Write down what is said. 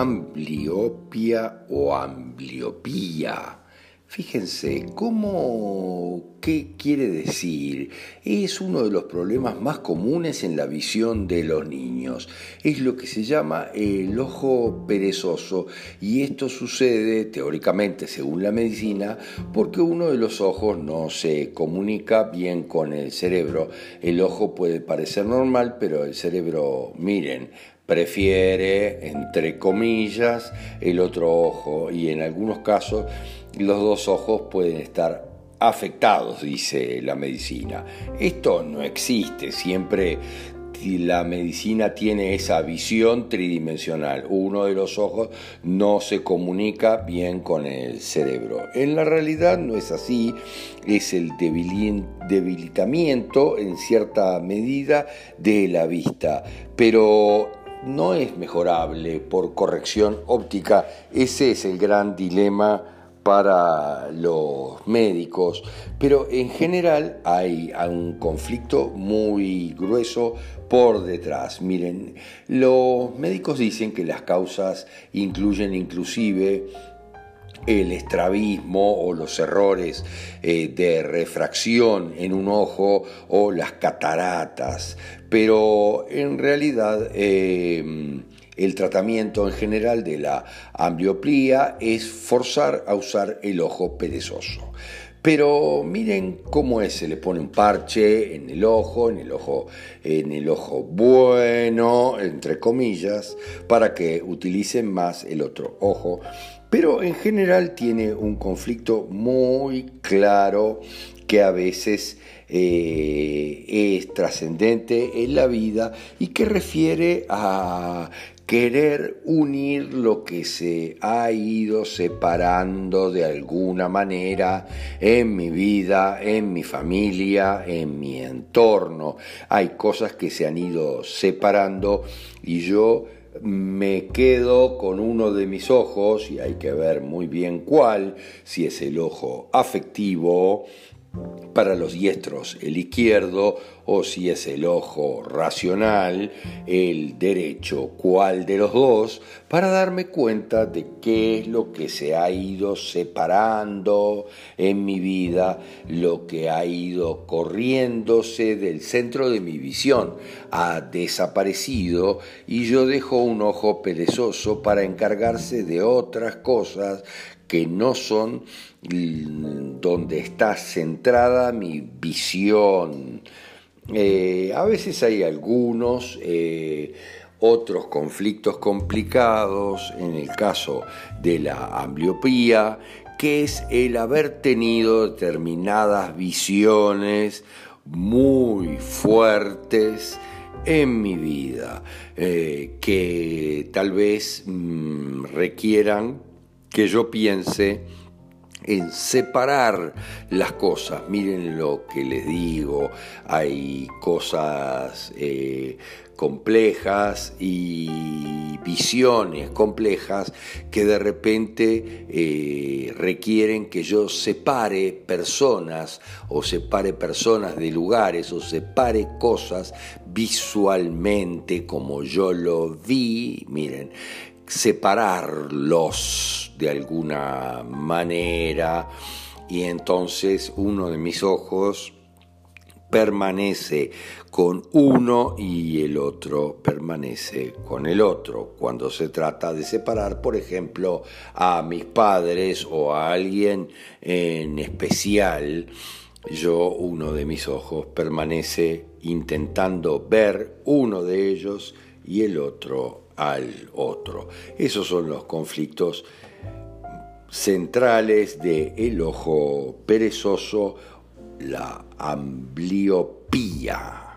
ambliopia o ambliopía. Fíjense, ¿cómo, ¿qué quiere decir? Es uno de los problemas más comunes en la visión de los niños. Es lo que se llama el ojo perezoso y esto sucede teóricamente, según la medicina, porque uno de los ojos no se comunica bien con el cerebro. El ojo puede parecer normal, pero el cerebro, miren, prefiere, entre comillas, el otro ojo y en algunos casos los dos ojos pueden estar afectados, dice la medicina. Esto no existe, siempre la medicina tiene esa visión tridimensional. Uno de los ojos no se comunica bien con el cerebro. En la realidad no es así, es el debilitamiento en cierta medida de la vista. Pero no es mejorable por corrección óptica. Ese es el gran dilema para los médicos, pero en general hay un conflicto muy grueso por detrás. Miren, los médicos dicen que las causas incluyen inclusive el estrabismo o los errores eh, de refracción en un ojo o las cataratas, pero en realidad eh, el tratamiento en general de la ambliopía es forzar a usar el ojo perezoso. Pero miren cómo es, se le pone un parche en el ojo, en el ojo, en el ojo bueno, entre comillas, para que utilicen más el otro ojo pero en general tiene un conflicto muy claro que a veces eh, es trascendente en la vida y que refiere a querer unir lo que se ha ido separando de alguna manera en mi vida, en mi familia, en mi entorno. Hay cosas que se han ido separando y yo me quedo con uno de mis ojos, y hay que ver muy bien cuál, si es el ojo afectivo, para los diestros el izquierdo o si es el ojo racional el derecho, cuál de los dos, para darme cuenta de qué es lo que se ha ido separando en mi vida, lo que ha ido corriéndose del centro de mi visión, ha desaparecido y yo dejo un ojo perezoso para encargarse de otras cosas que no son donde está centrada mi visión. Eh, a veces hay algunos eh, otros conflictos complicados, en el caso de la ambliopía, que es el haber tenido determinadas visiones muy fuertes en mi vida, eh, que tal vez mm, requieran que yo piense en separar las cosas. Miren lo que les digo, hay cosas eh, complejas y visiones complejas que de repente eh, requieren que yo separe personas o separe personas de lugares o separe cosas visualmente como yo lo vi, miren, separarlos de alguna manera y entonces uno de mis ojos permanece con uno y el otro permanece con el otro. Cuando se trata de separar, por ejemplo, a mis padres o a alguien en especial, yo, uno de mis ojos, permanece intentando ver uno de ellos y el otro al otro. Esos son los conflictos centrales de el ojo perezoso, la ambliopía.